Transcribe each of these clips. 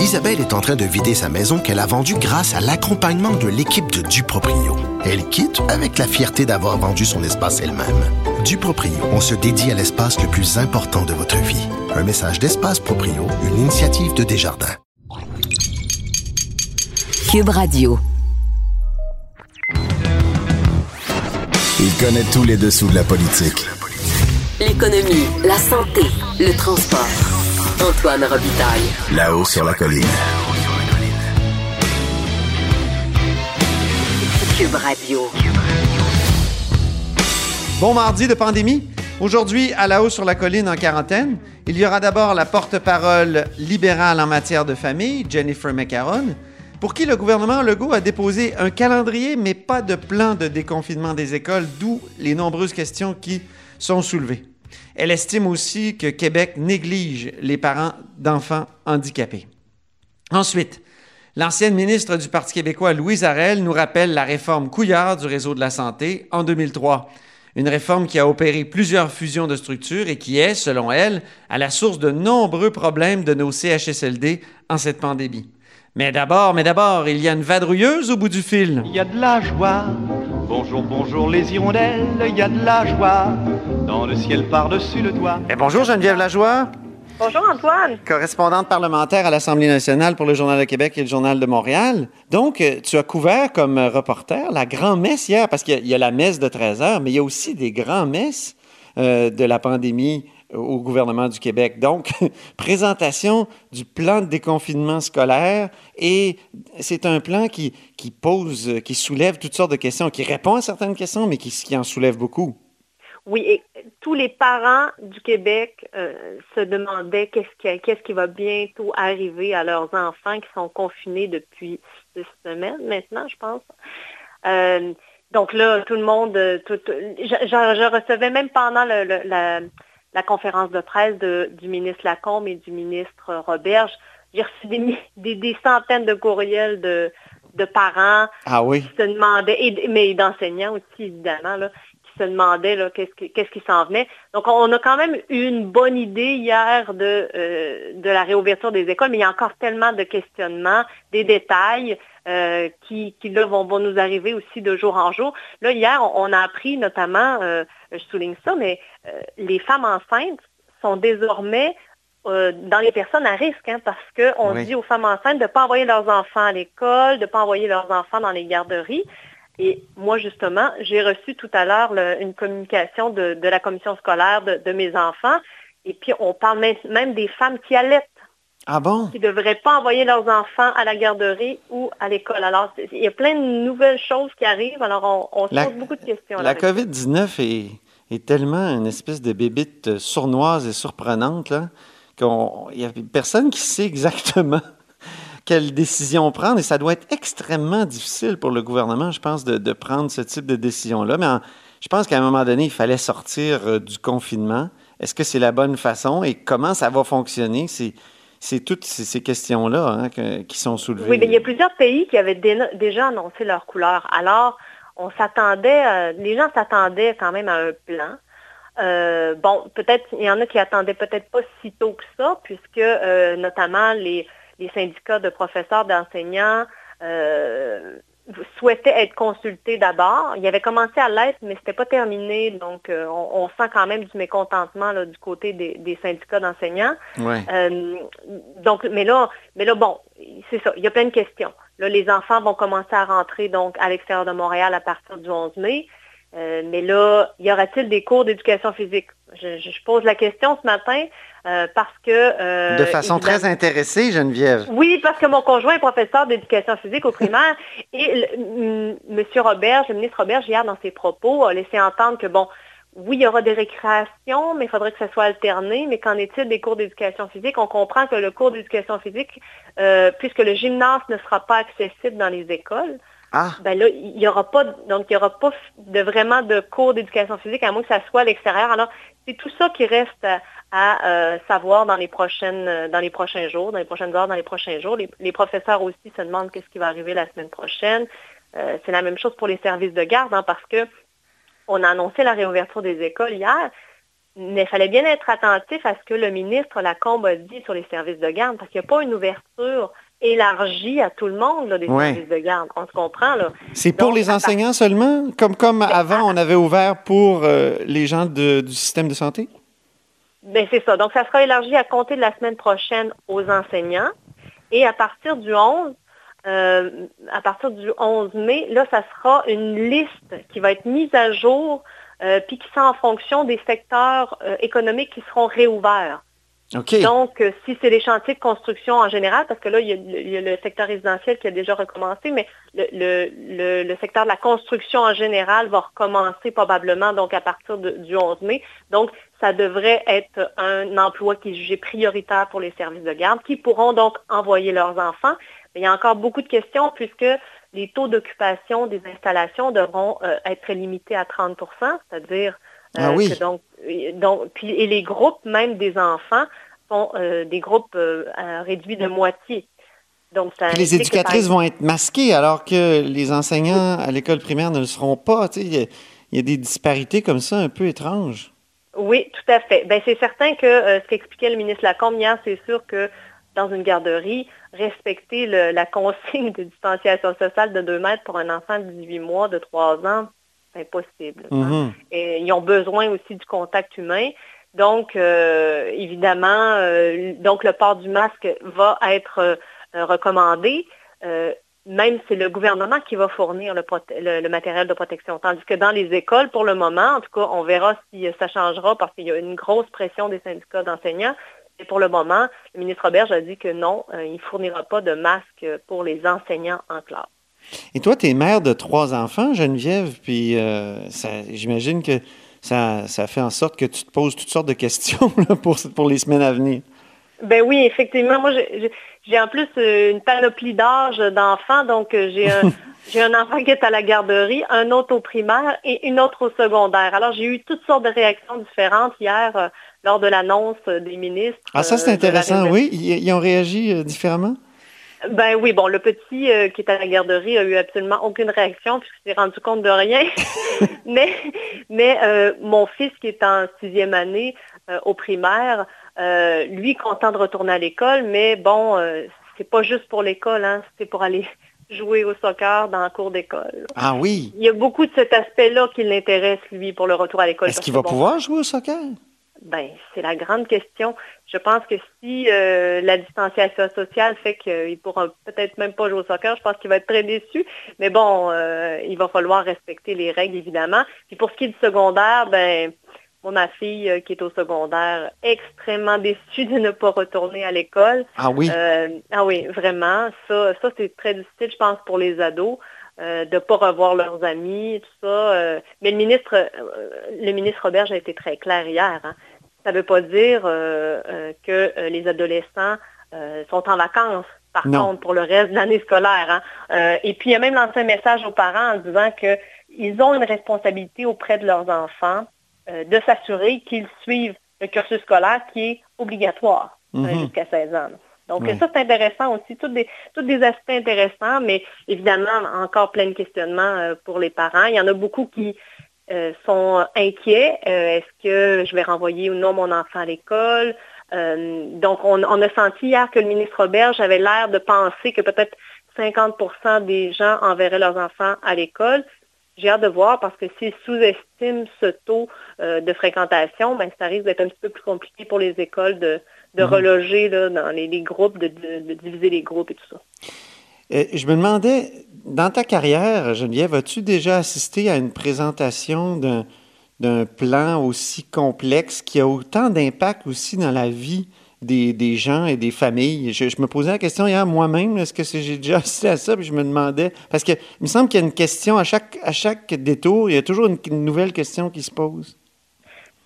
Isabelle est en train de vider sa maison qu'elle a vendue grâce à l'accompagnement de l'équipe de Duproprio. Elle quitte avec la fierté d'avoir vendu son espace elle-même. Duproprio, on se dédie à l'espace le plus important de votre vie. Un message d'Espace Proprio, une initiative de Desjardins. Cube Radio. Il connaît tous les dessous de la politique. L'économie, la santé, le transport. Antoine Robitaille. Là-haut sur la colline. Cube Radio. Bon mardi de pandémie. Aujourd'hui, à la haut sur la colline en quarantaine, il y aura d'abord la porte-parole libérale en matière de famille, Jennifer McCarron, pour qui le gouvernement Legault a déposé un calendrier, mais pas de plan de déconfinement des écoles, d'où les nombreuses questions qui sont soulevées. Elle estime aussi que Québec néglige les parents d'enfants handicapés. Ensuite, l'ancienne ministre du Parti québécois, Louise Arel, nous rappelle la réforme Couillard du réseau de la santé en 2003. Une réforme qui a opéré plusieurs fusions de structures et qui est, selon elle, à la source de nombreux problèmes de nos CHSLD en cette pandémie. Mais d'abord, mais d'abord, il y a une vadrouilleuse au bout du fil. Il y a de la joie. Bonjour, bonjour les hirondelles, il y a de la joie. Dans le ciel par-dessus le toit. Et bonjour Geneviève Lajoie, Bonjour Antoine. correspondante parlementaire à l'Assemblée nationale pour le Journal de Québec et le Journal de Montréal. Donc, euh, tu as couvert comme euh, reporter la grand-messe hier, parce qu'il y a- il y, a la messe de 13 heures, mais il y a aussi des grands-messes euh, de la pandémie au gouvernement du Québec. Donc, présentation du plan de déconfinement scolaire et c'est un plan qui, pose, qui soulève toutes sortes de questions, qui répond à certaines questions, mais qui, en soulève beaucoup. Oui, et tous les parents du Québec euh, se demandaient qu'est-ce qui, va bientôt arriver à leurs enfants qui sont confinés depuis six semaines maintenant, je pense. Euh, donc là, tout le monde, euh, je, recevais même pendant le- le- la, la conférence de presse de- du ministre Lacombe et du ministre Roberge, j'ai reçu des, des, des centaines de courriels de, de parents Ah oui? qui se demandaient, et- mais d'enseignants aussi évidemment, là, qui se demandaient là, qu'est-ce, qui, qu'est-ce qui s'en venait. Donc on a quand même eu une bonne idée hier de, euh, de la réouverture des écoles, mais il y a encore tellement de questionnements, des détails euh, qui, qui là, vont, vont nous arriver aussi de jour en jour. Là, hier, on, on a appris notamment, euh, je souligne ça, mais euh, les femmes enceintes sont désormais dans les personnes à risque, hein, parce qu'on Oui. dit aux femmes enceintes de ne pas envoyer leurs enfants à l'école, de ne pas envoyer leurs enfants dans les garderies. Et moi, justement, j'ai reçu tout à l'heure une communication de, de la commission scolaire de, de mes enfants. Et puis, on parle même des femmes qui allaitent, Ah bon? qui ne devraient pas envoyer leurs enfants à la garderie ou à l'école. Alors, il y a plein de nouvelles choses qui arrivent. Alors, on, on se pose beaucoup de questions. La là-dessus. COVID-19 est, est tellement une espèce de bébite euh, sournoise et surprenante là, qu'il n'y a personne qui sait exactement quelle décision prendre et ça doit être extrêmement difficile pour le gouvernement, je pense, de, de prendre ce type de décision-là. Mais en- je pense qu'à un moment donné, il fallait sortir euh, du confinement. Est-ce que c'est la bonne façon et comment ça va fonctionner? C'est, c'est toutes ces, questions-là hein, qui sont soulevées. Oui, mais il y a plusieurs pays qui avaient dé- déjà annoncé leur couleur. Alors, on s'attendait, euh, les gens s'attendaient quand même à un plan. Euh, bon, peut-être, il y en a qui attendaient peut-être pas si tôt que ça, puisque euh, notamment les syndicats de professeurs, d'enseignants souhaitaient être consultés d'abord. Il avait commencé à l'être, mais c'était pas terminé, donc euh, on, on sent quand même du mécontentement là, du côté des, des syndicats d'enseignants. Ouais. Euh, donc, mais là, mais là, bon, c'est ça, il y a plein de questions. Là, les enfants vont commencer à rentrer donc à l'extérieur de Montréal à partir du 11 mai. Euh, mais là, y aura-t-il des cours d'éducation physique? Je, pose la question ce matin euh, parce que... euh, de façon très intéressée, Geneviève. oui, parce que mon conjoint est professeur d'éducation physique au primaire et le- m-. Robert, le ministre Robert, hier, dans ses propos, a laissé entendre que, bon, oui, il y aura des récréations, mais il faudrait que ça soit alterné. Mais qu'en est-il des cours d'éducation physique? On comprend que le cours d'éducation physique, puisque le gymnase ne sera pas accessible dans les écoles, Ah, ben là, il n'y aura pas, donc il y aura pas de vraiment de cours d'éducation physique, à moins que ça soit à l'extérieur. Alors, c'est tout ça qui reste à, euh, savoir dans les prochaines, euh, dans les prochains jours, dans les prochaines heures, dans les prochains jours. Les, les professeurs aussi se demandent qu'est-ce qui va arriver la semaine prochaine. Euh, c'est la même chose pour les services de garde, hein, parce que on a annoncé la réouverture des écoles hier. Mais il fallait bien être attentif à ce que le ministre Lacombe a dit sur les services de garde, parce qu'il n'y a pas une ouverture élargie à tout le monde là, des services de garde. On se comprend. là. C'est pour les enseignants seulement? Comme, comme avant, on avait ouvert pour euh, les gens du système de santé? Bien, c'est ça. Donc, ça sera élargi à compter de la semaine prochaine aux enseignants. Et à partir du 11, euh, à partir du 11 mai, là, ça sera une liste qui va être mise à jour, euh, puis qui sera en fonction des secteurs économiques qui seront réouverts. Donc, si c'est les chantiers de construction en général, parce que là, il y, a, le secteur résidentiel qui a déjà recommencé, mais le, secteur de la construction en général va recommencer probablement donc à partir du 11 mai. Donc, ça devrait être un emploi qui est jugé prioritaire pour les services de garde, qui pourront donc envoyer leurs enfants. Mais il y a encore beaucoup de questions puisque les taux d'occupation des installations devront euh, être limités à 30% c'est-à-dire euh, ah oui. donc, donc, puis, et les groupes même des enfants sont euh, des groupes réduits de moitié. Donc, les éducatrices vont être masquées alors que les enseignants à l'école primaire ne le seront pas. Il y, y, a des disparités comme ça un peu étranges. Oui, tout à fait. Ben, c'est certain que ce qu'expliquait le ministre Lacombe hier, c'est sûr que dans une garderie, respecter la consigne de distanciation sociale de 2 mètres pour un enfant de 18 mois, de 3 ans, c'est impossible. Hein. Mm-hmm. Et ils ont besoin aussi du contact humain. Donc, euh, évidemment, euh, donc le port du masque va être euh, recommandé, même si c'est le gouvernement qui va fournir le, le, matériel de protection. Tandis que dans les écoles, pour le moment, en tout cas, on verra si ça changera parce qu'il y a une grosse pression des syndicats d'enseignants. Et pour le moment, le ministre Roberge a dit que non, il ne fournira pas de masques pour les enseignants en classe. Et toi, tu es mère de trois enfants, Geneviève, puis euh, j'imagine que ça, fait en sorte que tu te poses toutes sortes de questions pour, pour les semaines à venir. Ben oui, effectivement. Moi, j'ai en plus euh, une panoplie d'âge d'enfants. Donc, j'ai un, j'ai un enfant qui est à la garderie, un autre au primaire et une autre au secondaire. Alors, j'ai eu toutes sortes de réactions différentes hier lors de l'annonce des ministres. Ah, ça, c'est euh, intéressant, oui. Ils, ont réagi euh, différemment? Ben oui, bon, le petit euh, qui est à la garderie a eu absolument aucune réaction puisqu'il s'est rendu compte de rien. mais mais mon fils qui est en sixième année au primaire, lui content de retourner à l'école, mais bon, c'est pas juste pour l'école, hein, c'est pour aller jouer au soccer dans la cour d'école. Ah oui. Il y a beaucoup de cet aspect-là qui l'intéresse, lui, pour le retour à l'école. Est-ce qu'il va pouvoir jouer au soccer? Ben, c'est la grande question. Je pense que si euh, la distanciation sociale fait qu'il ne pourra peut-être même pas jouer au soccer, je pense qu'il va être très déçu. Mais bon, euh, il va falloir respecter les règles, évidemment. Puis pour ce qui est du secondaire, ben, ma fille euh, qui est au secondaire, extrêmement déçue de ne pas retourner à l'école. Ah oui? ah oui, vraiment. Ça, ça c'est très difficile, je pense, pour les ados. de ne pas revoir leurs amis, tout ça. mais le ministre, le ministre Robert a été très clair hier. Hein. Ça ne veut pas dire euh, euh, que euh, les adolescents sont en vacances, par contre, pour le reste de l'année scolaire. Hein. et puis, il y a même lancé un message aux parents en disant qu'ils ont une responsabilité auprès de leurs enfants de s'assurer qu'ils suivent le cursus scolaire qui est obligatoire mm-hmm. jusqu'à 16 ans. Donc, ça, c'est intéressant aussi, tous des, des aspects intéressants, mais évidemment, encore plein de questionnements pour les parents. Il y en a beaucoup qui euh, sont inquiets. Euh, est-ce que je vais renvoyer ou non mon enfant à l'école? Euh, donc, on, a senti hier que le ministre Auberge avait l'air de penser que peut-être 50% des gens enverraient leurs enfants à l'école. J'ai hâte de voir parce que s'ils sous-estiment ce taux de fréquentation, ben, ça risque d'être un petit peu plus compliqué pour les écoles de, mhm. reloger dans les, groupes, de, diviser les groupes et tout ça. Je me demandais, dans ta carrière, Geneviève, as-tu déjà assisté à une présentation d'un plan aussi complexe qui a autant d'impact aussi dans la vie des, gens et des familles? Je, me posais la question hier moi-même, est-ce que j'ai déjà assisté à ça? Puis je me demandais, parce qu'il me semble qu'il y a une question à chaque, à chaque détour, il y a toujours une, nouvelle question qui se pose.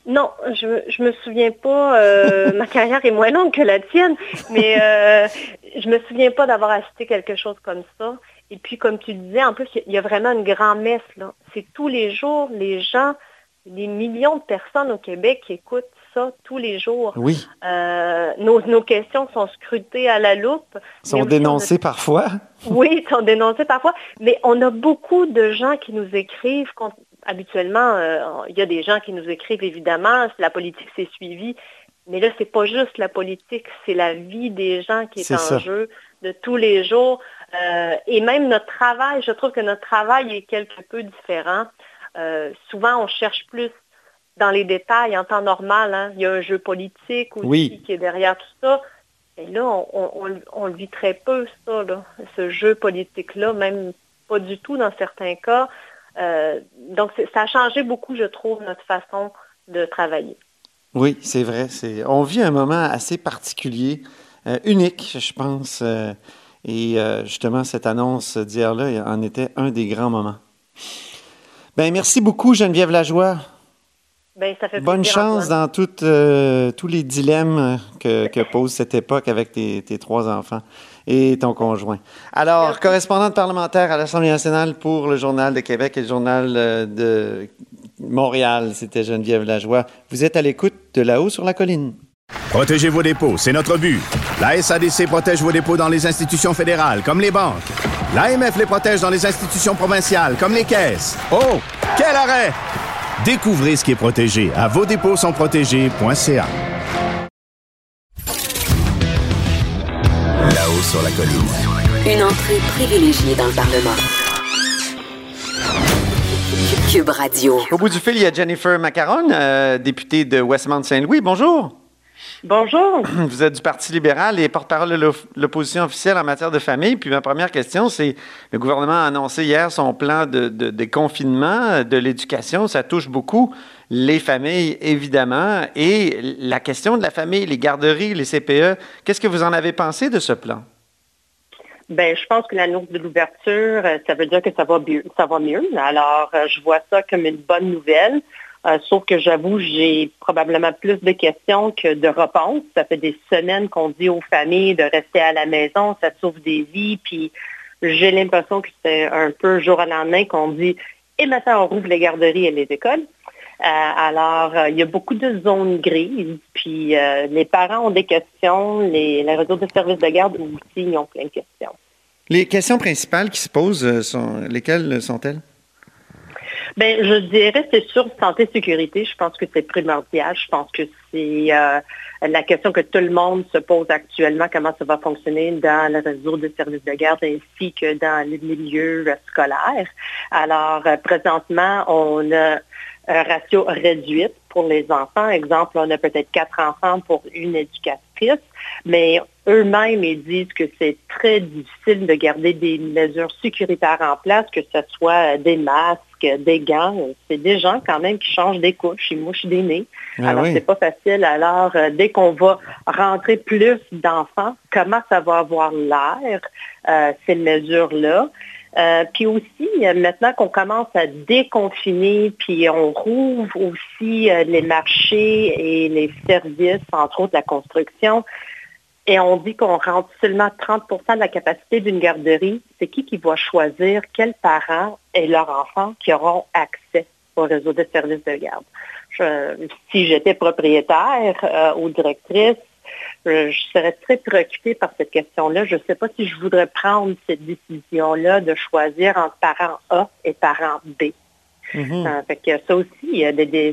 Non, je, ne me souviens pas, euh, ma carrière est moins longue que la tienne, mais euh, je me souviens pas d'avoir assisté quelque chose comme ça. Et puis, comme tu disais, en plus, il y a vraiment une grande messe. C'est tous les jours, les gens, des millions de personnes au Québec qui écoutent ça tous les jours. Oui. Euh, nos, questions sont scrutées à la loupe. Sont dénoncées parfois. Oui, sont dénoncées parfois. Mais on a beaucoup de gens qui nous écrivent habituellement, il y a des gens qui nous écrivent évidemment, la politique s'est suivie, mais là, c'est pas juste la politique, c'est la vie des gens qui est, en jeu de tous les jours. et même notre travail, je trouve que notre travail est quelque peu différent. souvent, on cherche plus dans les détails en temps normal. Hein. Il y a un jeu politique aussi qui est derrière tout ça. Et là, on, le vit très peu, ça, ce jeu politique-là, même pas du tout dans certains cas. Euh, donc, ça a changé beaucoup, je trouve, notre façon de travailler. Oui, c'est vrai. On vit un moment assez particulier, euh, unique, je pense. Euh, et justement, cette annonce d'hier-là en était un des grands moments. Ben, merci beaucoup, Geneviève Lajoie. Ben, Bonne chance dans euh, tous les dilemmes que, pose cette époque avec tes, trois enfants et ton conjoint. Alors, correspondante parlementaire à l'Assemblée nationale pour le Journal de Québec et le Journal euh, de Montréal, c'était Geneviève Lajoie. Vous êtes à l'écoute de là-haut sur la colline. Protégez vos dépôts, c'est notre but. La SADC protège vos dépôts dans les institutions fédérales, comme les banques. L'AMF les protège dans les institutions provinciales, comme les caisses. Oh, quel arrêt! Découvrez ce qui est protégé à vos dépôts sont protégés.ca. Là-haut sur la colline. Une entrée privilégiée dans le Parlement. Cube Radio. Au bout du fil, il y a Jennifer Macaron, euh, députée de Westmount-Saint-Louis. Bonjour. Bonjour. Vous êtes du Parti libéral et porte-parole de l'opposition officielle en matière de famille. Puis ma première question, c'est le gouvernement a annoncé hier son plan de, déconfinement de l'éducation. Ça touche beaucoup les familles, évidemment. Et la question de la famille, les garderies, les CPE, qu'est-ce que vous en avez pensé de ce plan? Ben, je pense que l'annonce de l'ouverture, euh, ça veut dire que ça va, ça va mieux. Alors, euh, je vois ça comme une bonne nouvelle. Euh, sauf que j'avoue, j'ai probablement plus de questions que de réponses. Ça fait des semaines qu'on dit aux familles de rester à la maison, ça sauve des vies, puis j'ai l'impression que c'est un peu jour à lendemain qu'on dit et maintenant on rouvre les garderies et les écoles. Euh, alors, euh, il y a beaucoup de zones grises, puis les parents ont des questions, les, les réseaux de services de garde aussi ont plein de questions. Les questions principales qui se posent, sont, lesquelles sont-elles? Ben, je dirais, c'est sur santé sécurité. Je pense que c'est primordial. Je pense que c'est euh, la question que tout le monde se pose actuellement, comment ça va fonctionner dans le réseau de services de garde ainsi que dans les milieux scolaires. Alors, euh, présentement, on a ratio réduit pour les enfants. Exemple, on a peut-être quatre enfants pour une éducatrice, mais eux-mêmes, ils disent que c'est très difficile de garder des mesures sécuritaires en place, que ce soit des masques, des gants. C'est des gens quand même qui changent des couches, ils mouchent des nez. Ah Alors, c'est pas facile. Alors, euh, dès qu'on va rentrer plus d'enfants, comment ça va avoir l'air, euh, ces mesures-là? Euh, puis aussi, maintenant qu'on commence à déconfiner, puis on rouvre aussi les marchés et les services, entre autres la construction, et on dit qu'on rentre seulement 30% de la capacité d'une garderie, c'est qui qui va choisir quels parents et leurs enfants qui auront accès au réseau de services de garde? si j'étais propriétaire euh, ou directrice, je, serais très préoccupée par cette question-là. Je ne sais pas si je voudrais prendre cette décision-là de choisir entre parents A et parents B. Mm-hmm. Euh, fait que ça aussi,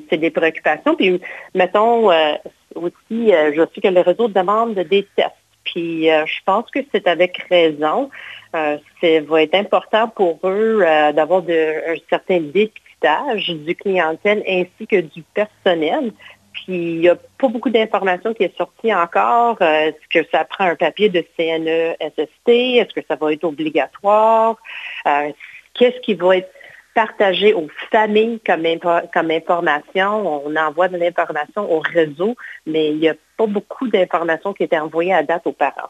c'est des préoccupations. Puis, mettons, euh, aussi, euh, je sais que le réseau demande des tests. Puis je pense que c'est avec raison. Ça va être important pour eux d'avoir un certain dépistage du clientèle ainsi que du personnel. Puis il n'y a pas beaucoup d'informations qui est sorties encore. Est-ce que ça prend un papier de CNE-SST? Est-ce que ça va être obligatoire? Qu'est-ce qui va être partagé aux familles comme, comme information? On envoie de l'information au réseau, mais il n'y a pas beaucoup d'informations qui étaient envoyées à date aux parents.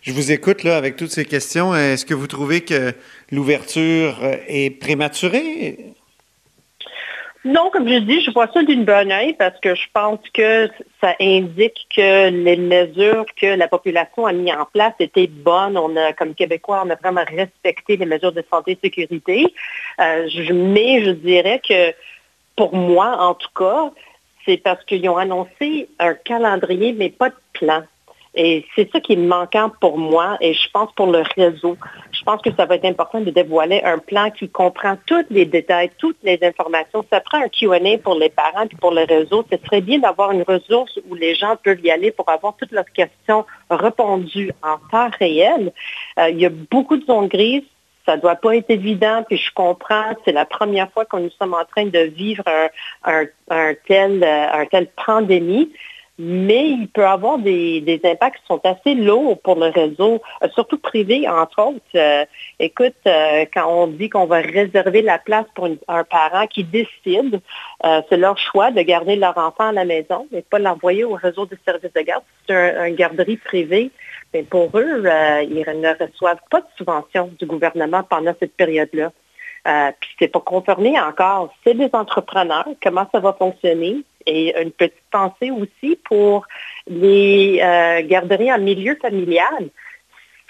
Je vous écoute là avec toutes ces questions. Est-ce que vous trouvez que l'ouverture est prématurée? Non, comme je dis, je vois ça d'une bonne oeil parce que je pense que ça indique que les mesures que la population a mis en place étaient bonnes. On a, comme Québécois, on a vraiment respecté les mesures de santé et sécurité. Euh, mais je dirais que pour moi, en tout cas, c'est parce qu'ils ont annoncé un calendrier, mais pas de plan. Et c'est ça qui est manquant pour moi et je pense pour le réseau. Je pense que ça va être important de dévoiler un plan qui comprend tous les détails, toutes les informations. Ça prend un Q&A pour les parents et pour le réseau. Ce serait bien d'avoir une ressource où les gens peuvent y aller pour avoir toutes leurs questions répondues en temps réel. Euh, il y a beaucoup de zones grises ça ne doit pas être évident, puis je comprends, c'est la première fois que nous sommes en train de vivre un, un, tel, euh, un tel pandémie mais il peut avoir des, impacts qui sont assez lourds pour le réseau, euh, surtout privé, entre autres. Euh, écoute, euh, quand on dit qu'on va réserver la place pour un parent qui décide, c'est leur choix de garder leur enfant à la maison, mais pas l'envoyer au réseau de services de garde. C'est un, garderie privée. Mais pour eux, ils ne reçoivent pas de subvention du gouvernement pendant cette période-là. Puis c'est pas confirmé encore. C'est des entrepreneurs, comment ça va fonctionner. Et une petite pensée aussi pour les euh, garderies en milieu familial.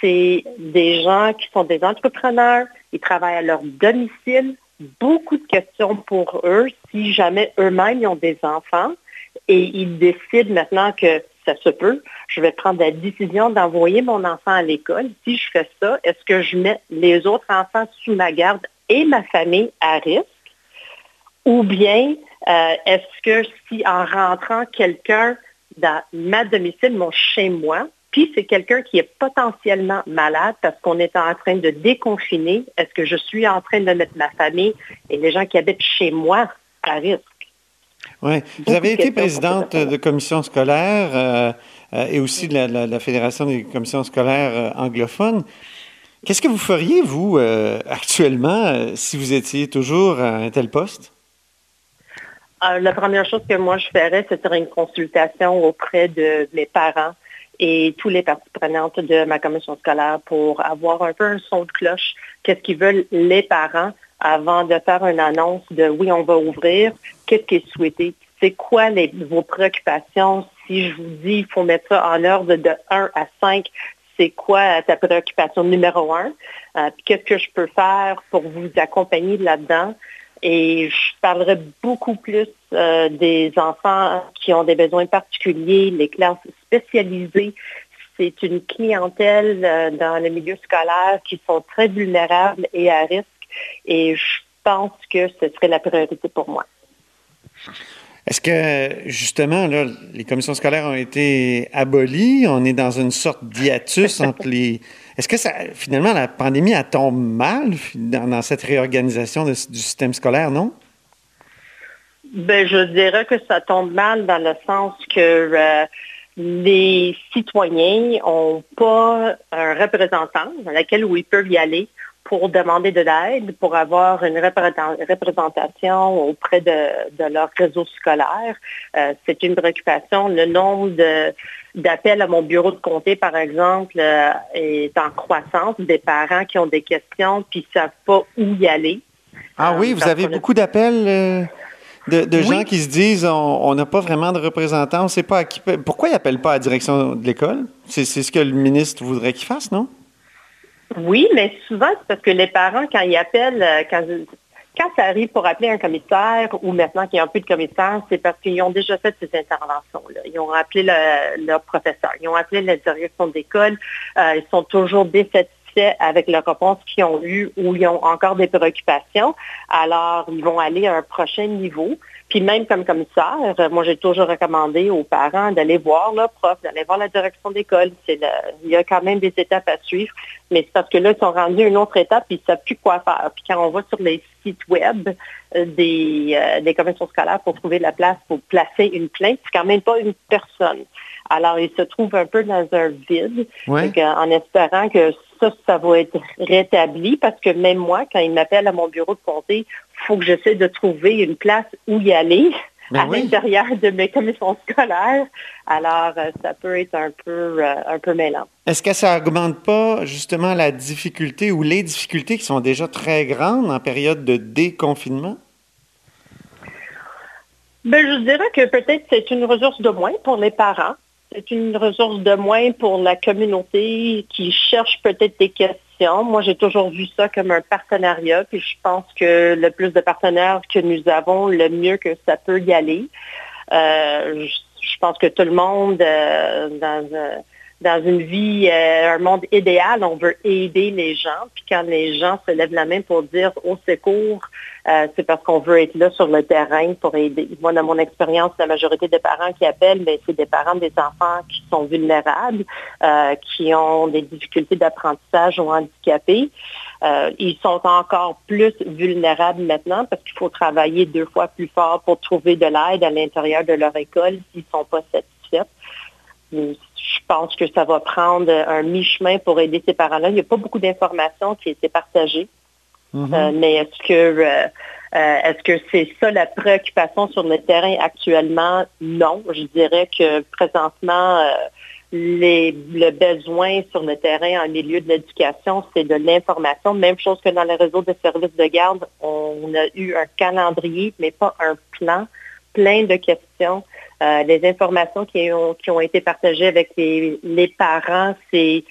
C'est des gens qui sont des entrepreneurs, ils travaillent à leur domicile. Beaucoup de questions pour eux si jamais eux-mêmes ont des enfants et ils décident maintenant que ça se peut, je vais prendre la décision d'envoyer mon enfant à l'école. Si je fais ça, est-ce que je mets les autres enfants sous ma garde et ma famille à risque? Ou bien euh, est-ce que si en rentrant quelqu'un dans ma domicile, mon chez moi, puis c'est quelqu'un qui est potentiellement malade parce qu'on est en train de déconfiner, est-ce que je suis en train de mettre ma famille et les gens qui habitent chez moi à risque? Oui. Vous avez été présidente de commission scolaire euh, euh, et aussi de la, Fédération des commissions scolaires anglophones. Qu'est-ce que vous feriez, vous, euh, actuellement, si vous étiez toujours à un tel poste? Euh, la première chose que moi je ferais, c'est une consultation auprès de mes parents et tous les parties prenantes de ma commission scolaire pour avoir un peu un son de cloche. Qu'est-ce qu'ils veulent les parents avant de faire une annonce de oui, on va ouvrir. Qu'est-ce qui est souhaité? C'est quoi vos préoccupations? Si je vous dis il faut mettre ça en ordre de 1 à 5, c'est quoi ta préoccupation numéro un, euh, qu'est-ce que je peux faire pour vous accompagner là-dedans? Et je parlerai beaucoup plus euh, des enfants qui ont des besoins particuliers, les classes spécialisées. C'est une clientèle euh, dans le milieu scolaire qui sont très vulnérables et à risque. Et je pense que ce serait la priorité pour moi. Est-ce que, justement, là, les commissions scolaires ont été abolies? On est dans une sorte d'hiatus entre les... Est-ce que ça, finalement, la pandémie, elle tombe mal dans, cette réorganisation du système scolaire, non? Ben, je dirais que ça tombe mal dans le sens que euh, les citoyens n'ont pas un représentant dans lequel ils peuvent y aller pour demander de l'aide, pour avoir une représentation auprès de, leur réseau scolaire. Euh, c'est une préoccupation. Le nombre d'appels à mon bureau de comté, par exemple, euh, est en croissance. Des parents qui ont des questions puis ne savent pas où y aller. Ah oui, vous avez beaucoup d'appels euh, de, gens qui se disent on n'a pas vraiment de représentants, on sait pas à qui. Pourquoi ils n'appellent pas à la direction de l'école? C'est ce que le ministre voudrait qu'ils fassent, non? Oui, mais souvent, c'est parce que les parents, quand ils appellent, euh, quand, ça arrive pour appeler un commissaire ou maintenant qu'il n'y a plus de commissaire, c'est parce qu'ils ont déjà fait ces interventions-là. Ils ont appelé leur professeur, ils ont appelé la direction d'école, euh, ils sont toujours défaits avec la réponse qu'ils ont eue ou ils ont encore des préoccupations, alors ils vont aller à un prochain niveau. Puis même comme commissaire, moi j'ai toujours recommandé aux parents d'aller voir le prof, d'aller voir la direction d'école. il y a quand même des étapes à suivre, mais c'est parce que là, ils sont rendus à une autre étape et ils ne savent plus quoi faire. Puis quand on va sur les sites web euh, des, euh, des commissions scolaires pour trouver la place pour placer une plainte, c'est quand même pas une personne. Alors, ils se trouvent un peu dans un vide, en espérant que ça, ça va être rétabli parce que même moi, quand ils m'appellent à mon bureau de comté, il faut que j'essaie de trouver une place où y aller. Ben à l'intérieur de mes commissions scolaires. Alors, euh, ça peut être un peu, euh, un peu mêlant. Est-ce que ça augmente pas justement la difficulté ou les difficultés qui sont déjà très grandes en période de déconfinement? Ben, je dirais que peut-être c'est une ressource de moins pour les parents c'est une ressource de moins pour la communauté qui cherche peut-être des questions. Moi, j'ai toujours vu ça comme un partenariat, puis je pense que le plus de partenaires que nous avons, le mieux que ça peut y aller. Euh, je, pense que tout le monde, euh, dans, dans une vie, un monde idéal, on veut aider les gens. Puis quand les gens se lèvent la main pour dire au secours, c'est parce qu'on veut être là sur le terrain pour aider. Moi, dans mon expérience, la majorité des parents qui appellent, ben, c'est des parents des enfants qui sont vulnérables, qui ont des difficultés d'apprentissage ou handicapés. Euh, ils sont encore plus vulnérables maintenant parce qu'il faut travailler deux fois plus fort pour trouver de l'aide à l'intérieur de leur école s'ils ne sont pas satisfaits. Je pense que ça va prendre un mi-chemin pour aider ces parents-là. Il n'y a pas beaucoup d'informations qui été partagées. Mm-hmm. Euh, mais est-ce que euh, est-ce que c'est ça la préoccupation sur le terrain actuellement? Non. Je dirais que présentement, le besoin sur le terrain en milieu de l'éducation, c'est de l'information. Même chose que dans le réseau de services de garde, on a eu un calendrier, mais pas un plan, plein de questions. Euh, les informations qui ont, qui ont été partagées avec les, parents, c'est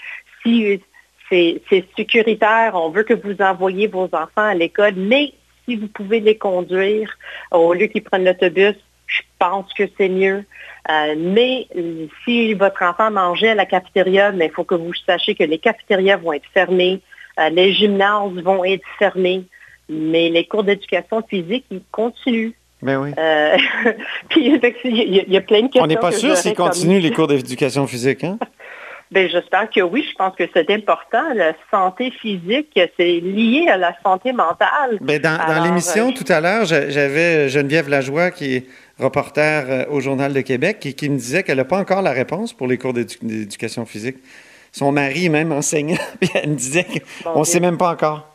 c'est sécuritaire, on veut que vous envoyiez vos enfants à l'école, mais si vous pouvez les conduire au lieu qu'ils prennent l'autobus, je pense que c'est mieux. Euh, mais si votre enfant mangeait à la cafétéria, il faut que vous sachiez que les cafétérias vont être fermées, euh, les gymnases vont être fermés, mais les cours d'éducation physique, ils continuent. Ben oui. Euh, puis il y, a plein de questions. On n'est pas sûr s'ils continuent les cours d'éducation physique, hein? Ben, j'espère que oui. Je pense que c'est important. La santé physique, c'est lié à la santé mentale. Ben, dans, l'émission tout à l'heure, j'avais Geneviève Lajoie qui est reporter euh, au Journal de Québec, qui, qui me disait qu'elle n'a pas encore la réponse pour les cours d'éducation physique. Son mari, même enseignant, elle me disait qu'on ne sait même pas encore.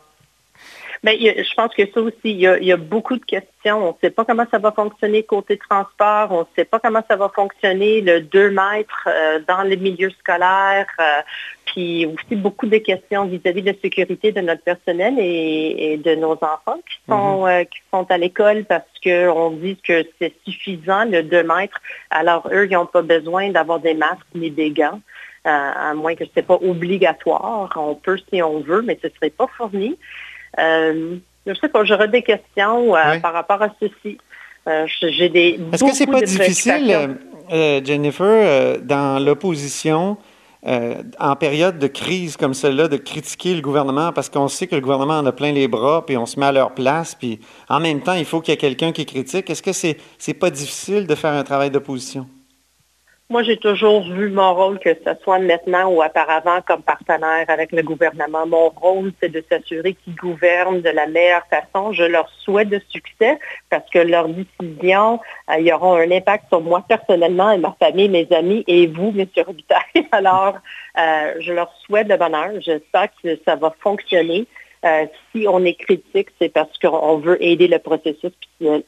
Mais ben, je pense que ça aussi, il y, a, beaucoup de questions. On ne sait pas comment ça va fonctionner côté transport. On ne sait pas comment ça va fonctionner le 2 mètres euh, dans les milieux scolaires. Euh, puis aussi beaucoup de questions vis-à-vis de la sécurité de notre personnel et, de nos enfants qui sont, mhm. euh, qui sont à l'école parce qu'on dit que c'est suffisant le 2 mètres. Alors eux, ils n'ont pas besoin d'avoir des masques ni des gants. à moins que ce n'est pas obligatoire. On peut si on veut, mais ce ne serait pas fourni. Euh, je sais pas, j'aurais des questions euh, par rapport à ceci. Euh, j'ai des. Est-ce que c'est pas difficile, Jennifer, dans l'opposition, en période de crise comme celle-là, de critiquer le gouvernement parce qu'on sait que le gouvernement en a plein les bras, puis on se met à leur place, puis en même temps, il faut qu'il y ait quelqu'un qui critique. Est-ce que c'est n'est pas difficile de faire un travail d'opposition? Moi, j'ai toujours vu mon rôle, que ce soit maintenant ou auparavant, comme partenaire avec le gouvernement. Mon rôle, c'est de s'assurer qu'ils gouvernent de la meilleure façon. Je leur souhaite de succès parce que leurs décisions, euh, auront un impact sur moi personnellement et ma famille, mes amis et vous, M. Robitaille. Alors, euh, je leur souhaite le bonheur. J'espère que ça va fonctionner. Euh, si on est critique, c'est parce qu'on veut aider le processus,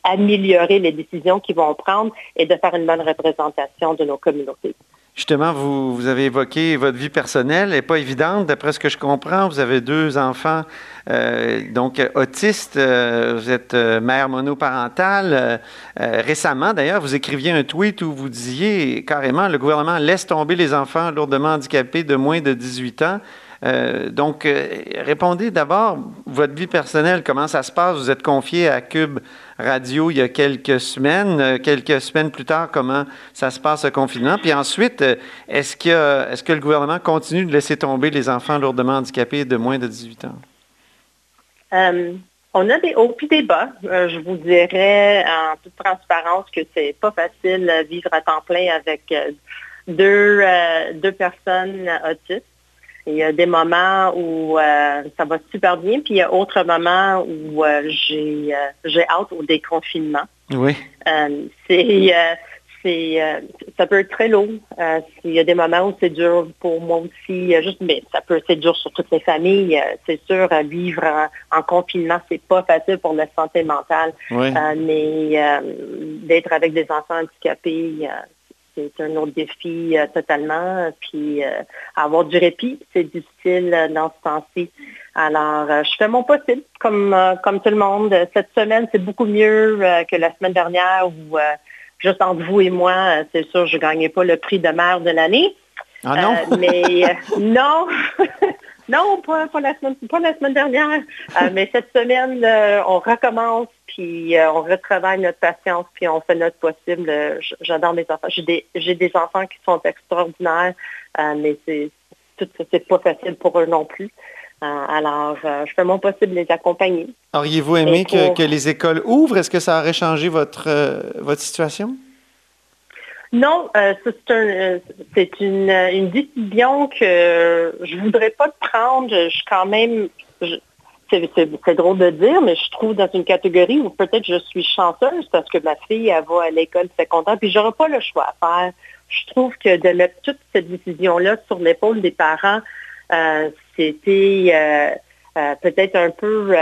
améliorer les décisions qu'ils vont prendre et de faire une bonne représentation de nos communautés. Justement, vous, avez évoqué votre vie personnelle, elle n'est pas évidente. D'après ce que je comprends, vous avez deux enfants, euh, donc autistes, euh, vous êtes mère monoparentale. récemment, d'ailleurs, vous écriviez un tweet où vous disiez carrément, le gouvernement laisse tomber les enfants lourdement handicapés de moins de 18 ans. Euh, donc, euh, répondez d'abord votre vie personnelle, comment ça se passe? Vous êtes confié à Cube Radio il y a quelques semaines. Euh, quelques semaines plus tard, comment ça se passe le confinement? Puis ensuite, est-ce que, est-ce que le gouvernement continue de laisser tomber les enfants lourdement handicapés de moins de 18 ans? on a des hauts et des bas. je vous dirais en toute transparence que c'est pas facile vivre à temps plein avec deux, deux personnes autistes. Il y a des moments où euh, ça va super bien, puis il y a d'autres moments où euh, j'ai euh, j'ai hâte au déconfinement. Oui. c'est ça peut être très long. il y a des moments où c'est dur pour moi aussi. juste, mais ça peut être dur sur toutes les familles. c'est sûr, vivre en, confinement, c'est pas facile pour la santé mentale. Oui. mais d'être avec des enfants handicapés, c'est un autre défi euh, totalement. Puis euh, avoir du répit, c'est difficile euh, dans ce temps-ci. Alors, je fais mon possible, comme, comme tout le monde. Cette semaine, c'est beaucoup mieux que la semaine dernière où, juste entre vous et moi, c'est sûr, je ne gagnais pas le prix de mère de l'année. Ah non? mais non, Non, pas, pas la, semaine, pas la semaine dernière, Euh, mais cette semaine, euh, on recommence, puis euh, on retravaille notre patience, puis on fait notre possible. J'adore mes enfants. J'ai des, j'ai des enfants qui sont extraordinaires, mais c'est tout ça, c'est pas facile pour eux non plus. Alors, je fais mon possible de les accompagner. Auriez-vous aimé que, que les écoles ouvrent? Est-ce que ça aurait changé votre, votre situation? Non, euh, c'est euh, euh, une décision que je voudrais pas prendre. Je suis quand même, c'est, drôle de dire, mais je trouve dans une catégorie où peut-être je suis chanceuse parce que ma fille, elle va à l'école secondaire, puis j'aurai pas le choix à faire. Je trouve que de mettre toute cette décision-là sur l'épaule des parents, c'était peut-être un peu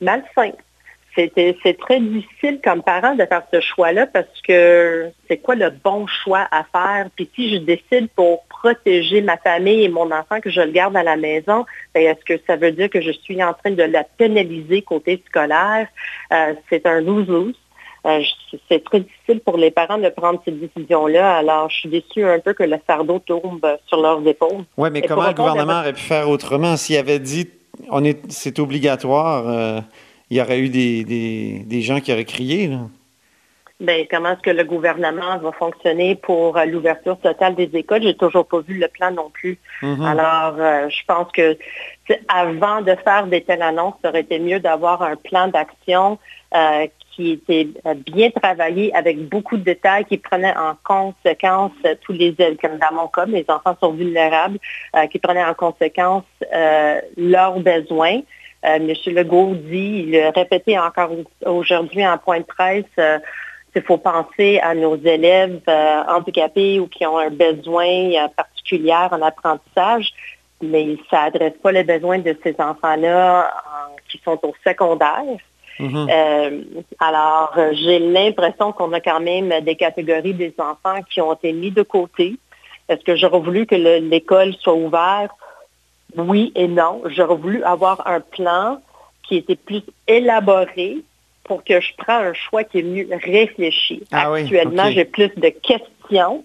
malsain. C'est très difficile comme parent de faire ce choix-là parce que c'est quoi le bon choix à faire? Puis si je décide pour protéger ma famille et mon enfant que je le garde à la maison, ben, est-ce que ça veut dire que je suis en train de la pénaliser côté scolaire? Euh, c'est un lose-lose. Euh, c'est très difficile pour les parents de prendre cette décision-là. Alors, je suis déçue un peu que le fardeau tombe sur leurs épaules. Oui, mais Et comment le à gouvernement aurait pu faire autrement? S'il avait dit on est c'est obligatoire, euh, il y aurait eu des, des, des gens qui auraient crié. Là. Ben, comment est-ce que le gouvernement va fonctionner pour euh, l'ouverture totale des écoles? J'ai toujours pas vu le plan non plus. Mhm. Alors, euh, je pense que avant de faire des telles annonces, ça aurait été mieux d'avoir un plan d'action euh, qui était bien travaillé avec beaucoup de détails, qui prenait en conséquence tous les, comme dans mon cas, mes enfants sont vulnérables, euh, qui prenait en conséquence leurs besoins. Euh, M. Legault dit, il l'a répété encore aujourd'hui en point de presse, euh, il faut penser à nos élèves euh, handicapés ou qui ont un besoin euh, particulier en apprentissage, mais ça n'adresse pas les besoins de ces enfants-là en- qui sont au secondaire. Mhm. Euh, alors, j'ai l'impression qu'on a quand même des catégories des enfants qui ont été mis de côté. Est-ce que j'aurais voulu que le- l'école soit ouverte? Oui et non. J'aurais voulu avoir un plan qui était plus élaboré pour que je prenne un choix qui est mieux réfléchi. Ah oui, Actuellement, j'ai plus de questions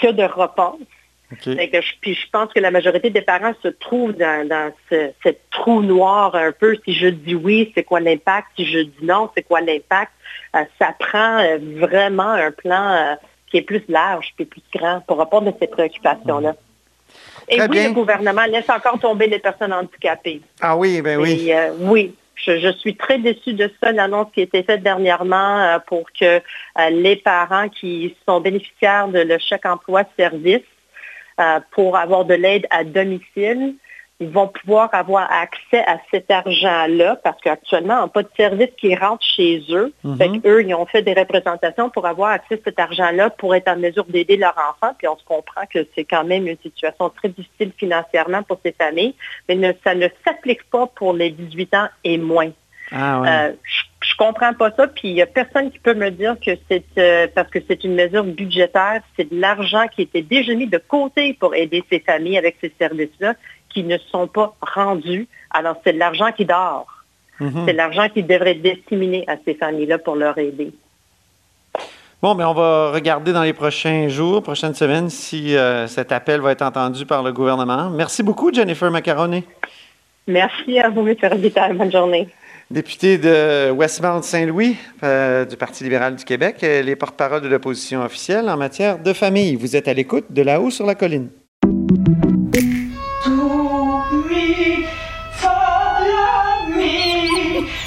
que de réponses. Que je, puis je pense que la majorité des parents se trouvent dans, dans ce, ce trou noir un peu. Si je dis oui, c'est quoi l'impact? Si je dis non, c'est quoi l'impact? Euh, ça prend euh, vraiment un plan euh, qui est plus large puis plus grand pour répondre à ces préoccupations-là. Et Très oui, bien. le gouvernement laisse encore tomber les personnes handicapées. Ah oui, ben oui. Et, euh, oui, je, je suis très déçue de ça, l'annonce qui a été faite dernièrement euh, pour que euh, les parents qui sont bénéficiaires de le chèque emploi service pour avoir de l'aide à domicile, vont pouvoir avoir accès à cet argent-là parce qu'actuellement, on n'a pas de service qui rentre chez eux. Mhm. Fait qu'eux, ils ont fait des représentations pour avoir accès à cet argent-là pour être en mesure d'aider leur enfant. Puis on se comprend que c'est quand même une situation très difficile financièrement pour ces familles, mais ne- ça ne s'applique pas pour les 18 ans et moins. Ah ouais. Euh, je, je comprends pas ça, puis il n'y a personne qui peut me dire que c'est euh, parce que c'est une mesure budgétaire, c'est de l'argent qui était déjà mis de côté pour aider ces familles avec ces services-là qui ne sont pas rendus. Alors c'est de l'argent qui dort. Mhm. C'est de l'argent qui devrait être destiné à ces familles-là pour leur aider. Bon, mais on va regarder dans les prochains jours, prochaines semaines, si euh, cet appel va être entendu par le gouvernement. Merci beaucoup, Jennifer Macaroni, Merci à vous, M. Robitaille. Bonne journée. députée de Westmount Saint-Louis euh, du Parti libéral du Québec, euh, les porte-parole de l'opposition officielle en matière de famille. Vous êtes à l'écoute de là-haut sur la colline.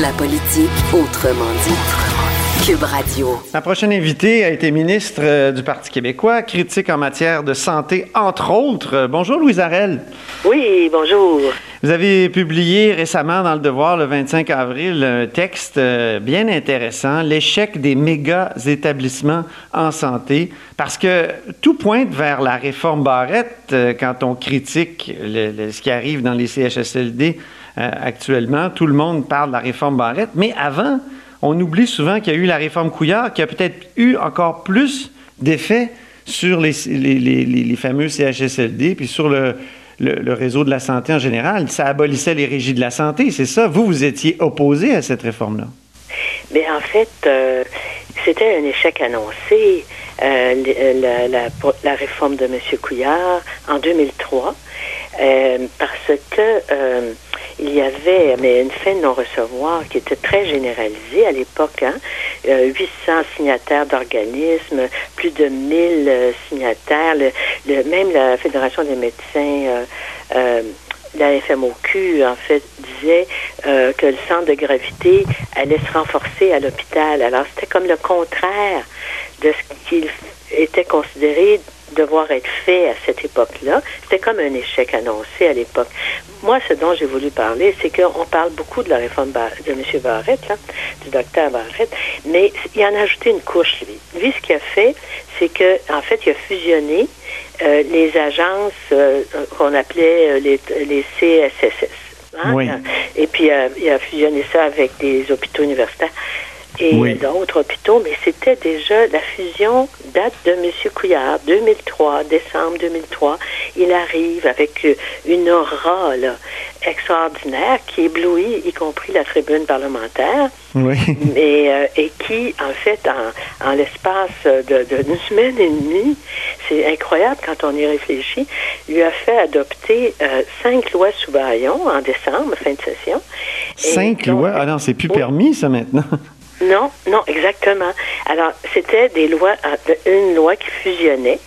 La politique autrement dit. Cube Radio. La prochaine invitée a été ministre euh, du Parti québécois, critique en matière de santé, entre autres. Bonjour, Louise Arel. Oui, bonjour. Vous avez publié récemment dans Le Devoir, le 25 avril, un texte euh, bien intéressant, L'échec des méga établissements en santé, parce que tout pointe vers la réforme Barrette euh, quand on critique ce qui arrive dans les CHSLD euh, actuellement. Tout le monde parle de la réforme Barrette, mais avant, on oublie souvent qu'il y a eu la réforme Couillard qui a peut-être eu encore plus d'effets sur les, les, les fameux CHSLD, puis sur le le, réseau de la santé en général. Ça abolissait les régies de la santé, c'est ça? Vous, vous étiez opposé à cette réforme-là? Mais en fait, euh, c'était un échec annoncé, euh, la, réforme de M. Couillard en 2003, euh, parce que il y avait mais une fin de non-recevoir qui était très généralisée à l'époque. Hein? 800 signataires d'organismes, plus de 1000 signataires. Le, même la Fédération des médecins euh, la FMOQ, en fait, disait euh, que le centre de gravité allait se renforcer à l'hôpital. Alors, c'était comme le contraire de ce qu'il était considéré devoir être fait à cette époque-là. C'était comme un échec annoncé à l'époque. Moi, ce dont j'ai voulu parler, c'est qu'on parle beaucoup de la réforme de M. Barrett, là, du docteur Barrett, mais il en a ajouté une couche, lui. Lui, ce qu'il a fait, c'est que, en fait, il a fusionné euh, les agences euh, qu'on appelait euh, les, les CSSS. Hein? Et puis, il a fusionné ça avec des hôpitaux universitaires et d'autres hôpitaux, mais c'était déjà la fusion date de M. Couillard, 2003, décembre 2003. Il arrive avec une aura là, extraordinaire qui éblouit, y compris la tribune parlementaire, oui. mais, euh, et qui, en fait, en, en l'espace d'une de, semaine et demie, c'est incroyable quand on y réfléchit, lui a fait adopter euh, cinq lois sous baillon en décembre, fin de session. Cinq lois? Ah non, c'est plus permis, ça, maintenant. Non, non, exactement. Alors, c'était des lois, euh, une loi qui fusionnait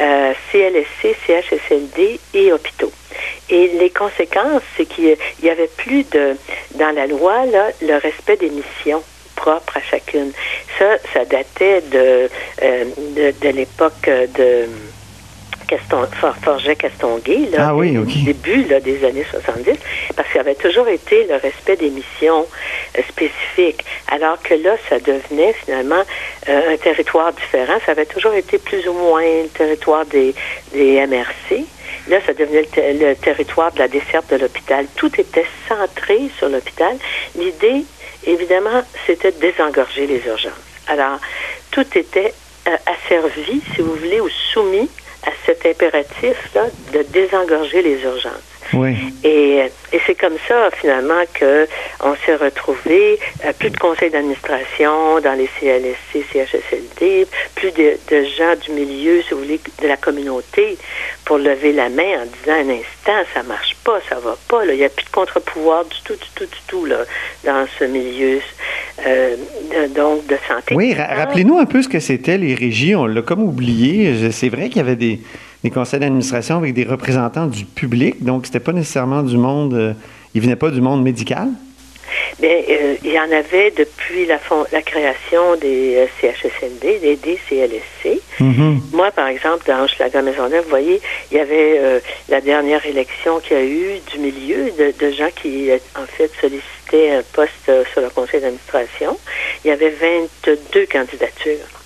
euh, CLSC, CHSLD et hôpitaux. Et les conséquences, c'est qu'il y avait plus de, dans la loi, là, le respect des missions propres à chacune. Ça, ça datait de, euh, de, de l'époque de Caston, Forget Castonguay, là, ah oui, début là, des années 70, parce qu'il avait toujours été le respect des missions euh, spécifiques, alors que là, ça devenait finalement euh, un territoire différent. Ça avait toujours été plus ou moins le territoire des, des MRC. Là, ça devenait le, territoire de la desserte de l'hôpital. Tout était centré sur l'hôpital. L'idée, évidemment, c'était de désengorger les urgences. Alors, tout était euh, asservi, si vous voulez, ou soumis à cet impératif-là de désengorger les urgences. Oui. Et, et c'est comme ça, finalement, que on s'est retrouvé euh, plus de conseils d'administration dans les CLSC, CHSLD, plus de, de, gens du milieu, si vous voulez, de la communauté, pour lever la main en disant un instant, ça marche pas, ça va pas, là. il n'y a plus de contre-pouvoir du tout, du tout, du tout, là, dans ce milieu, euh, de, donc, de santé. Oui, rappelez-nous un peu ce que c'était les régies, on l'a comme oublié. C'est vrai qu'il y avait des des conseils d'administration avec des représentants du public, donc c'était pas nécessairement du monde, euh, il venait pas du monde médical? Bien, euh, il y en avait depuis la, la création des euh, CHSLD, des DCLSC. Mm-hmm. Moi, par exemple, dans Schlager Maisonneuve, vous voyez, il y avait la dernière élection qu'il y a eu du milieu de, de, gens qui, en fait, sollicitaient un poste sur le conseil d'administration. Il y avait 22 candidatures.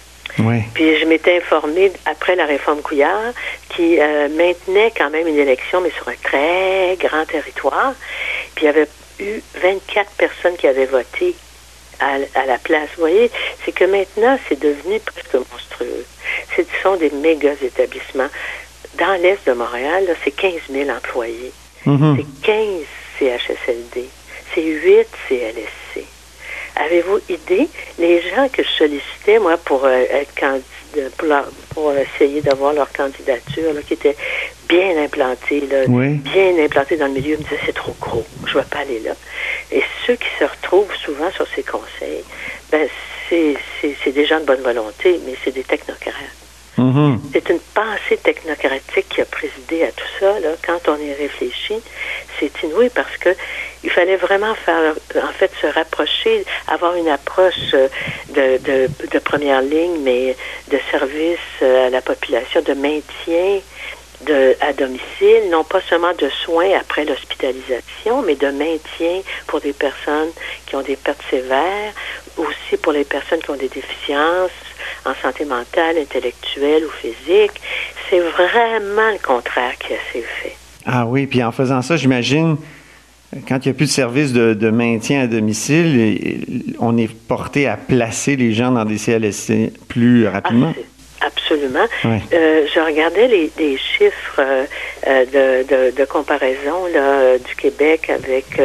Puis je m'étais informée après la réforme Couillard qui euh, maintenait quand même une élection, mais sur un très grand territoire. Puis il y avait eu 24 personnes qui avaient voté à, la place. Vous voyez, c'est que maintenant, c'est devenu presque monstrueux. Ce sont des méga établissements. Dans l'Est de Montréal, c'est 15 000 employés. Mm-hmm. C'est 15 CHSLD. C'est 8 CLSC. Avez-vous idée? Les gens que je sollicitais, moi, pour euh, être candidat, pour, essayer d'avoir leur candidature, qui était bien implantée, bien implantée dans le milieu, me disaient c'est trop gros, je ne vais pas aller là. Et ceux qui se retrouvent souvent sur ces conseils, ben, c'est des gens de bonne volonté, mais c'est des technocrates. Mm-hmm. C'est une pensée technocratique qui a présidé à tout ça. Là. Quand on y réfléchit, c'est inouï parce que il fallait vraiment faire, en fait, se rapprocher, avoir une approche euh, de, de, première ligne, mais de service euh, à la population, de maintien de, à domicile, non pas seulement de soins après l'hospitalisation, mais de maintien pour des personnes qui ont des pertes sévères, aussi pour les personnes qui ont des déficiences en santé mentale, intellectuelle ou physique. C'est vraiment le contraire qui a fait. Ah oui, puis en faisant ça, j'imagine, quand il n'y a plus de service de, maintien à domicile, on est porté à placer les gens dans des CLSC plus rapidement? Ah, Absolument. Euh, je regardais les, chiffres euh, euh, de, comparaison là, du Québec avec,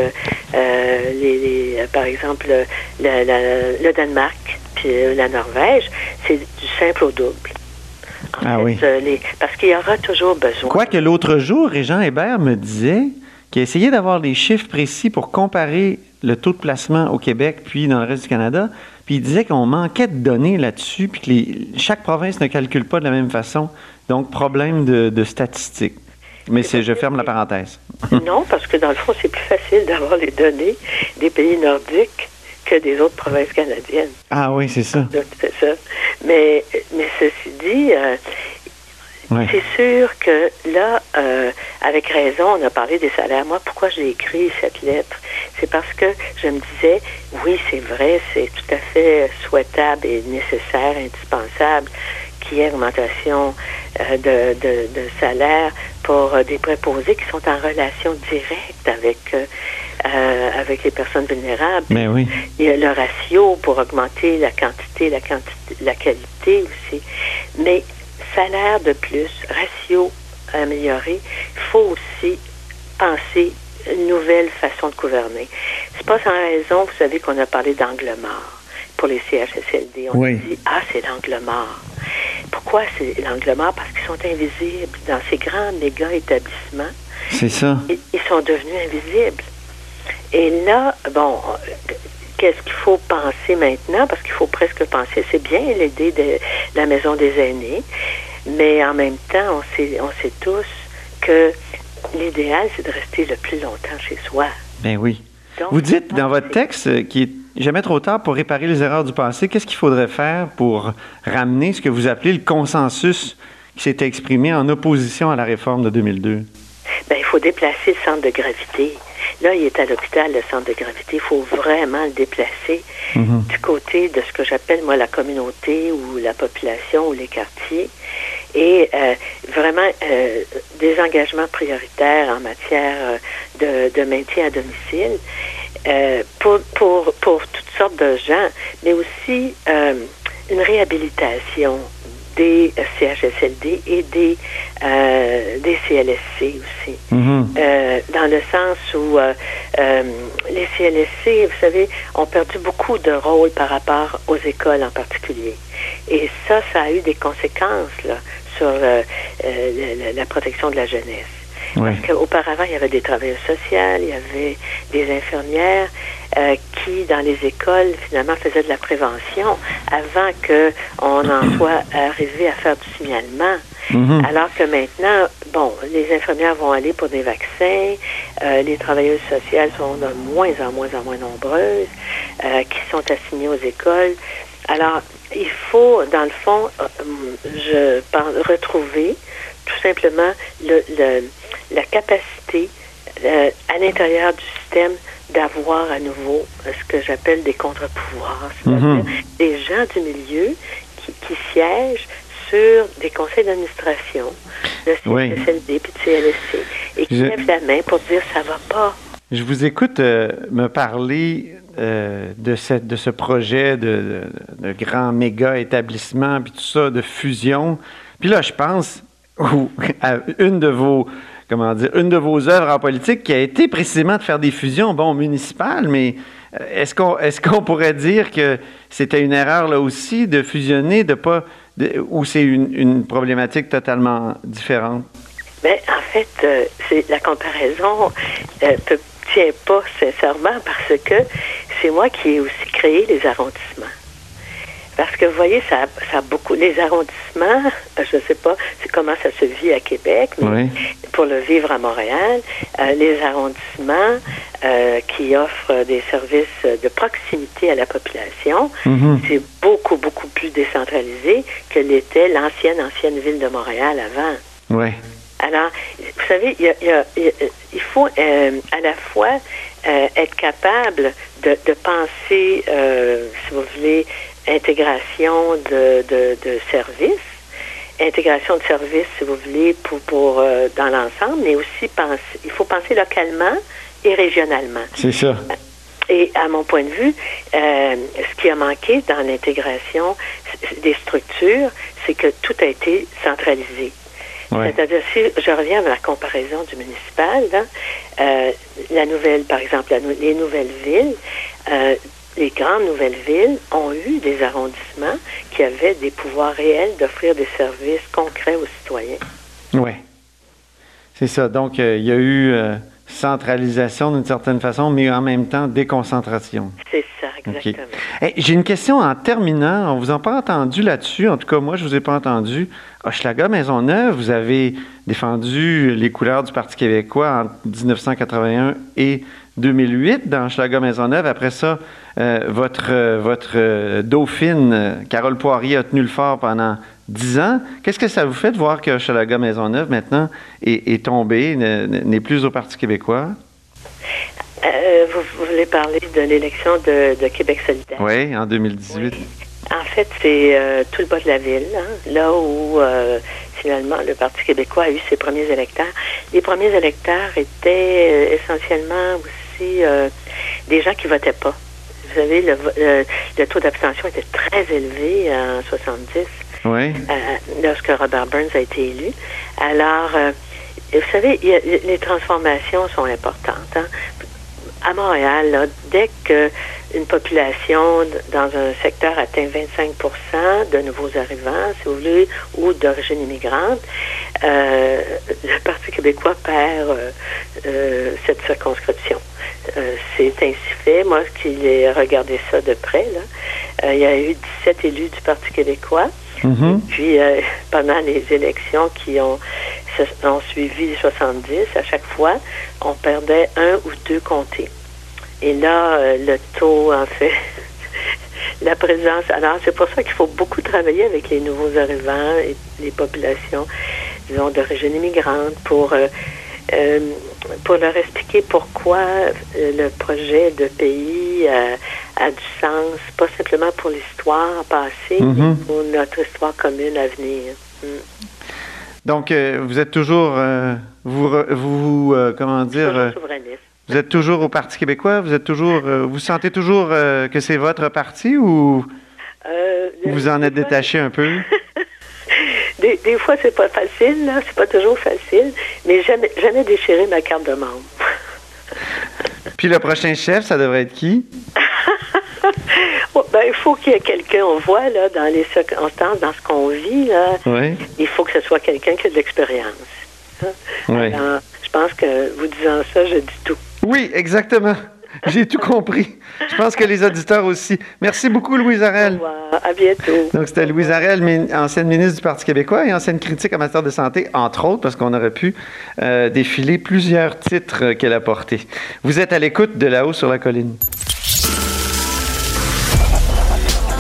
les, par exemple, le, Danemark puis la Norvège. C'est du simple au double. ah oui. parce qu'il y aura toujours besoin. Quoique l'autre jour, Régent Hébert me disait qu'il essayait d'avoir des chiffres précis pour comparer le taux de placement au Québec puis dans le reste du Canada. Puis il disait qu'on manquait de données là-dessus, puis que les, chaque province ne calcule pas de la même façon. Donc, problème de, statistiques. Mais c'est, je ferme la parenthèse. non, parce que dans le fond, c'est plus facile d'avoir les données des pays nordiques que des autres provinces canadiennes. Ah oui, c'est ça. C'est ça. Mais, mais ceci dit, euh, c'est sûr que là, euh, avec raison, on a parlé des salaires. Moi, pourquoi j'ai écrit cette lettre? C'est parce que je me disais, oui, c'est vrai, c'est tout à fait souhaitable et nécessaire, indispensable qu'il y ait augmentation euh, de, de, de, salaire pour des préposés qui sont en relation directe avec avec les personnes vulnérables. Mais oui. Il y a le ratio pour augmenter la quantité, la quantité, la qualité aussi. Mais salaire de plus, ratio amélioré, il faut aussi penser une nouvelle façon de gouverner. C'est pas sans raison, vous savez qu'on a parlé d'angle mort pour les CHSLD. On dit, ah, c'est l'angle mort. Pourquoi c'est l'angle mort? Parce qu'ils sont invisibles. Dans ces grands méga établissements, c'est ça. Ils, sont devenus invisibles. Et là, bon, qu'est-ce qu'il faut penser maintenant? Parce qu'il faut presque penser, c'est bien l'idée de la maison des aînés, mais en même temps, on sait, on sait tous que l'idéal, c'est de rester le plus longtemps chez soi. Ben oui. Vous dites dans votre texte euh, qu'il est jamais trop tard pour réparer les erreurs du passé. Qu'est-ce qu'il faudrait faire pour ramener ce que vous appelez le consensus qui s'est exprimé en opposition à la réforme de 2002? Ben, il faut déplacer le centre de gravité. Là, il est à l'hôpital, le centre de gravité. Il faut vraiment le déplacer mhm. du côté de ce que j'appelle, moi, la communauté ou la population ou les quartiers. Et euh, vraiment euh, des engagements prioritaires en matière euh, de, de maintien à domicile pour, pour, pour toutes sortes de gens, mais aussi une réhabilitation des CHSLD et des, euh, des CLSC aussi. Mhm. Euh, dans le sens où euh, les CLSC, vous savez, ont perdu beaucoup de rôle par rapport aux écoles en particulier. Et ça, ça a eu des conséquences là, sur la, protection de la jeunesse. Parce qu'auparavant, il y avait des travailleurs sociaux, il y avait des infirmières euh, qui, dans les écoles, finalement, faisaient de la prévention avant qu'on en soit arrivé à faire du signalement. Mhm. Alors que maintenant, bon, les infirmières vont aller pour des vaccins, euh, les travailleuses sociales sont de moins en moins en moins nombreuses, euh, qui sont assignées aux écoles. Alors, il faut, dans le fond, je pense, retrouver tout simplement le, le la capacité euh, à l'intérieur du système d'avoir à nouveau euh, ce que j'appelle des contre-pouvoirs, c'est-à-dire mhm. des gens du milieu qui, siègent sur des conseils d'administration de CSLD et de CLSC et qui lèvent la main pour dire ça va pas. Je vous écoute euh, me parler de, cette, de ce projet de, de, de grand méga établissement, puis tout ça, de fusion. Puis là, je pense à une de vos comment dire, une de vos œuvres en politique qui a été précisément de faire des fusions, bon, municipales, mais euh, est-ce qu'on est qu'on pourrait dire que c'était une erreur là aussi de fusionner, de pas, ou c'est une, problématique totalement différente? Bien, en fait, euh, c'est la comparaison ne euh, tient pas sincèrement parce que c'est moi qui ai aussi créé les arrondissements. Parce que vous voyez, ça, ça a beaucoup. Les arrondissements, euh, je ne sais pas comment ça se vit à Québec, mais pour le vivre à Montréal, euh, les arrondissements euh, qui offrent des services de proximité à la population, mhm. c'est beaucoup, beaucoup plus décentralisé que l'était l'ancienne, ancienne ville de Montréal avant. Oui. Alors, vous savez, il, y a, il, y a, il faut euh, à la fois être capable de, de penser, si vous voulez, intégration de, de, de services, intégration de services, si vous voulez, pour, pour euh, dans l'ensemble, mais aussi penser, il faut penser localement et régionalement. C'est ça. Et à mon point de vue, euh, ce qui a manqué dans l'intégration des structures, c'est que tout a été centralisé. Ouais. C'est-à-dire, si je reviens à la comparaison du municipal, là, euh, la nouvelle, par exemple, la les nouvelles villes, les grandes nouvelles villes ont eu des arrondissements qui avaient des pouvoirs réels d'offrir des services concrets aux citoyens. Oui. C'est ça. Donc, euh, il y a eu euh, centralisation d'une certaine façon, mais en même temps déconcentration. C'est ça, exactement. Hey, J'ai une question en terminant. On vous a pas entendu là-dessus. En tout cas, moi, je vous ai pas entendu. Hochelaga Maisonneuve, vous avez défendu les couleurs du Parti québécois en 1981 et 2008 dans Hochelaga Maisonneuve. Après ça, euh, votre, euh, votre euh, dauphine, Carole Poirier, a tenu le fort pendant 10 ans. Qu'est-ce que ça vous fait de voir que Hochelaga Maisonneuve, maintenant, est, est tombé, ne- ne- n'est plus au Parti québécois? Euh, vous, vous voulez parler de l'élection de, de Québec solidaire? Oui, en 2018. En fait, c'est euh, tout le bas de la ville, hein, là où euh, finalement le Parti québécois a eu ses premiers électeurs. Les premiers électeurs étaient essentiellement aussi des gens qui votaient pas. Vous savez, le, le- le taux d'abstention était très élevé en 70 Oui. euh, lorsque Robert Burns a été élu. Alors, euh, vous savez, y a- les transformations sont importantes. hein. À Montréal, là, dès que une population dans un secteur atteint 25% de nouveaux arrivants, si vous voulez, ou d'origine immigrante, euh, le Parti québécois perd euh, euh, cette circonscription. Euh, c'est ainsi fait. Moi, qui ai regardé ça de près, là, euh, il y a eu 17 élus du Parti québécois. Mhm. Puis euh, pendant les élections qui ont, ont suivi les 70, à chaque fois, on perdait un ou deux comtés. Et là, euh, le taux, en fait, la présence. Alors, c'est pour ça qu'il faut beaucoup travailler avec les nouveaux arrivants et les populations, disons, d'origine immigrante pour. euh, euh, pour leur expliquer pourquoi euh, le projet de pays euh, a du sens, pas simplement pour l'histoire passée, Mhm. mais pour notre histoire commune à venir. Mm. Donc, euh, vous êtes toujours, euh, vous, vous euh, comment dire, souverainiste. Vous êtes toujours au Parti québécois, vous êtes toujours, euh, vous sentez toujours euh, que c'est votre parti ou Euh, vous en êtes fois- détaché un peu? Des, des fois, c'est pas facile, là, c'est pas toujours facile, mais jamais, jamais déchirer ma carte de membre. Puis le prochain chef, ça devrait être qui? Oh, ben, il faut qu'il y ait quelqu'un, on voit, là, dans les circonstances, dans ce qu'on vit, là, Oui. il faut que ce soit quelqu'un qui a de l'expérience. Oui. Je pense que vous disant ça, je dis tout. Oui, exactement. J'ai tout compris. Je pense que les auditeurs aussi. Merci beaucoup, Louise Au Arel. revoir. À bientôt. Donc, c'était Louise Arel, ancienne ministre du Parti québécois et ancienne critique en matière de santé, entre autres, parce qu'on aurait pu euh, défiler plusieurs titres qu'elle a portés. Vous êtes à l'écoute de là-haut sur la colline.